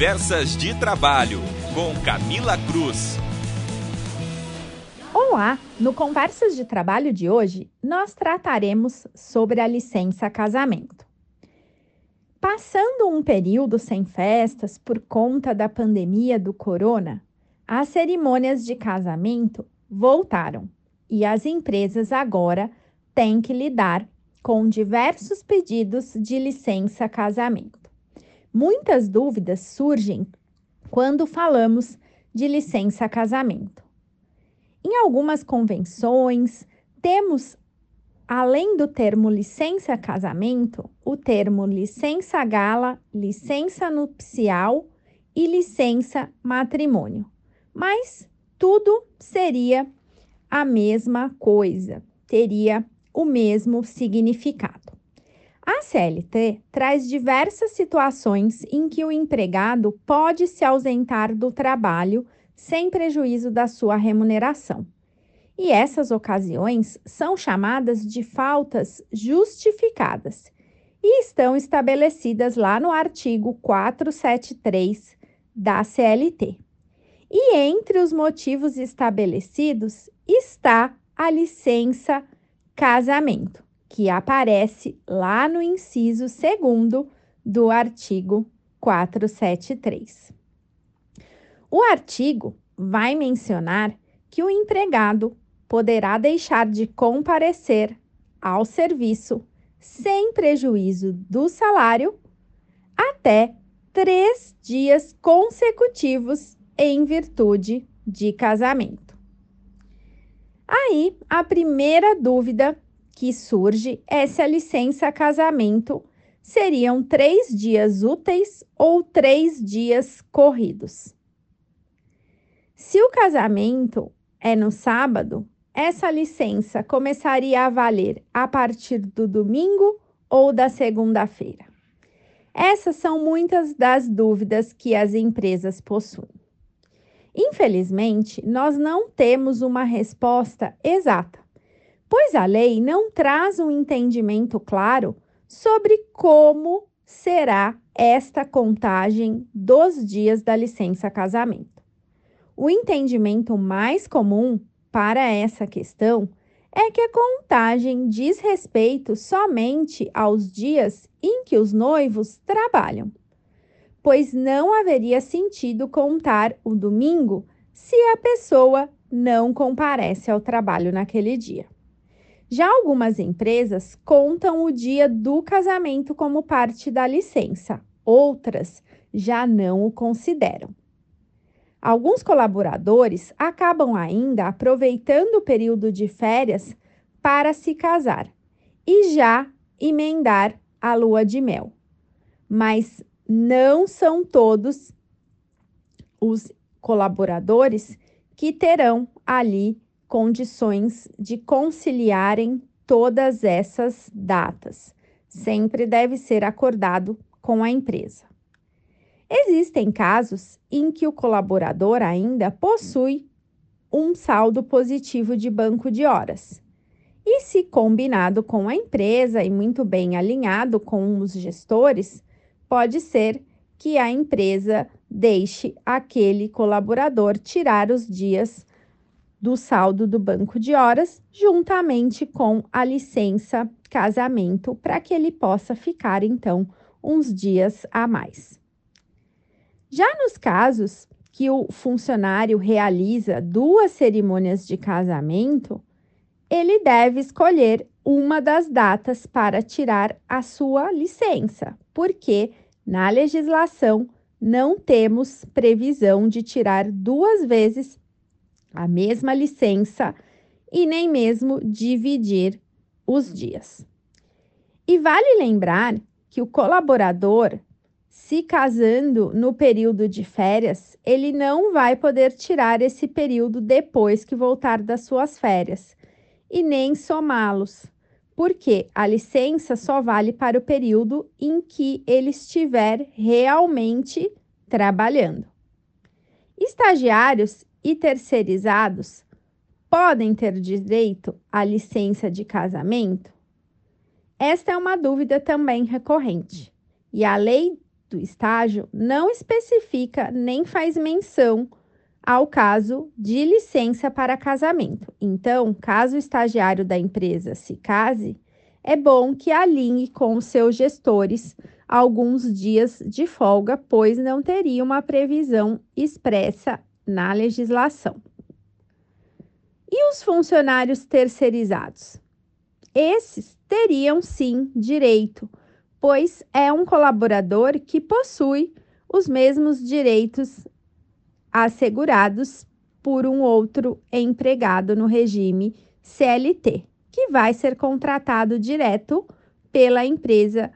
Conversas de Trabalho, com Camila Cruz. Olá! No Conversas de Trabalho de hoje, nós trataremos sobre a licença casamento. Passando um período sem festas por conta da pandemia do corona, as cerimônias de casamento voltaram e as empresas agora têm que lidar com diversos pedidos de licença casamento. Muitas dúvidas surgem quando falamos de licença casamento. Em algumas convenções, temos, além do termo licença casamento, o termo licença gala, licença nupcial e licença matrimônio. Mas tudo seria a mesma coisa, teria o mesmo significado. A CLT traz diversas situações em que o empregado pode se ausentar do trabalho sem prejuízo da sua remuneração. E essas ocasiões são chamadas de faltas justificadas e estão estabelecidas lá no artigo 473 da CLT. E entre os motivos estabelecidos está a licença casamento que aparece lá no inciso 2 do artigo 473. O artigo vai mencionar que o empregado poderá deixar de comparecer ao serviço sem prejuízo do salário até três dias consecutivos em virtude de casamento. Aí, a primeira dúvida que surge é se a licença casamento seriam três dias úteis ou três dias corridos. Se o casamento é no sábado, essa licença começaria a valer a partir do domingo ou da segunda-feira. Essas são muitas das dúvidas que as empresas possuem. Infelizmente, nós não temos uma resposta exata pois a lei não traz um entendimento claro sobre como será esta contagem dos dias da licença casamento. O entendimento mais comum para essa questão é que a contagem diz respeito somente aos dias em que os noivos trabalham, pois não haveria sentido contar o domingo se a pessoa não comparece ao trabalho naquele dia. Já algumas empresas contam o dia do casamento como parte da licença, outras já não o consideram. Alguns colaboradores acabam ainda aproveitando o período de férias para se casar e já emendar a lua de mel. Mas não são todos os colaboradores que terão ali condições de conciliarem todas essas datas. Sempre deve ser acordado com a empresa. Existem casos em que o colaborador ainda possui um saldo positivo de banco de horas. E se combinado com a empresa e muito bem alinhado com os gestores, pode ser que a empresa deixe aquele colaborador tirar os dias do saldo do banco de horas, juntamente com a licença casamento, para que ele possa ficar então uns dias a mais. Já nos casos que o funcionário realiza duas cerimônias de casamento, ele deve escolher uma das datas para tirar a sua licença, porque na legislação não temos previsão de tirar duas vezes a mesma licença e nem mesmo dividir os dias. E vale lembrar que o colaborador, se casando no período de férias, ele não vai poder tirar esse período depois que voltar das suas férias e nem somá-los, porque a licença só vale para o período em que ele estiver realmente trabalhando. Estagiários e terceirizados podem ter direito à licença de casamento? Esta é uma dúvida também recorrente. E a lei do estágio não especifica nem faz menção ao caso de licença para casamento. Então, caso o estagiário da empresa se case, é bom que alinhe com seus gestores alguns dias de folga, pois não teria uma previsão expressa na legislação. E os funcionários terceirizados? Esses teriam sim direito, pois é um colaborador que possui os mesmos direitos assegurados por um outro empregado no regime CLT, que vai ser contratado direto pela empresa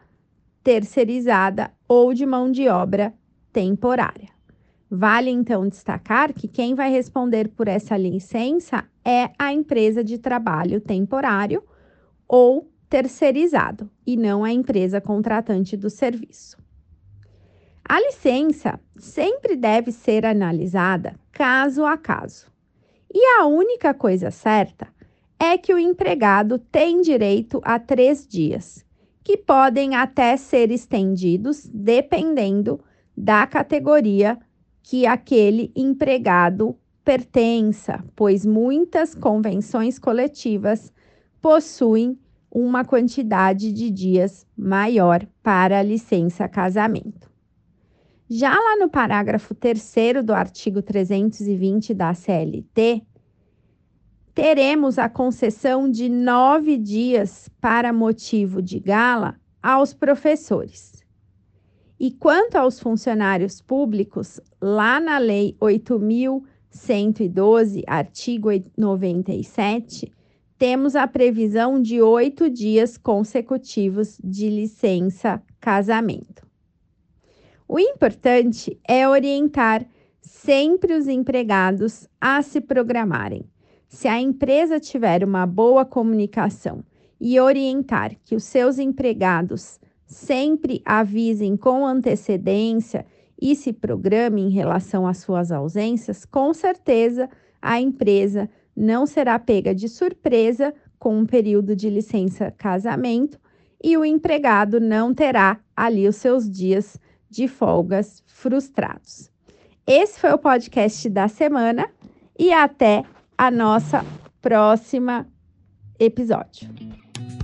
terceirizada ou de mão de obra temporária. Vale então destacar que quem vai responder por essa licença é a empresa de trabalho temporário ou terceirizado e não a empresa contratante do serviço. A licença sempre deve ser analisada caso a caso. E a única coisa certa é que o empregado tem direito a três dias, que podem até ser estendidos dependendo da categoria que aquele empregado pertença, pois muitas convenções coletivas possuem uma quantidade de dias maior para a licença casamento. Já lá no parágrafo 3 do artigo 320 da CLT, teremos a concessão de nove dias para motivo de gala aos professores. E quanto aos funcionários públicos, lá na Lei 8.112, artigo 97, temos a previsão de oito dias consecutivos de licença casamento. O importante é orientar sempre os empregados a se programarem. Se a empresa tiver uma boa comunicação e orientar que os seus empregados sempre avisem com antecedência e se programem em relação às suas ausências, com certeza a empresa não será pega de surpresa com um período de licença casamento e o empregado não terá ali os seus dias de folgas frustrados. Esse foi o podcast da semana e até a nossa próxima episódio.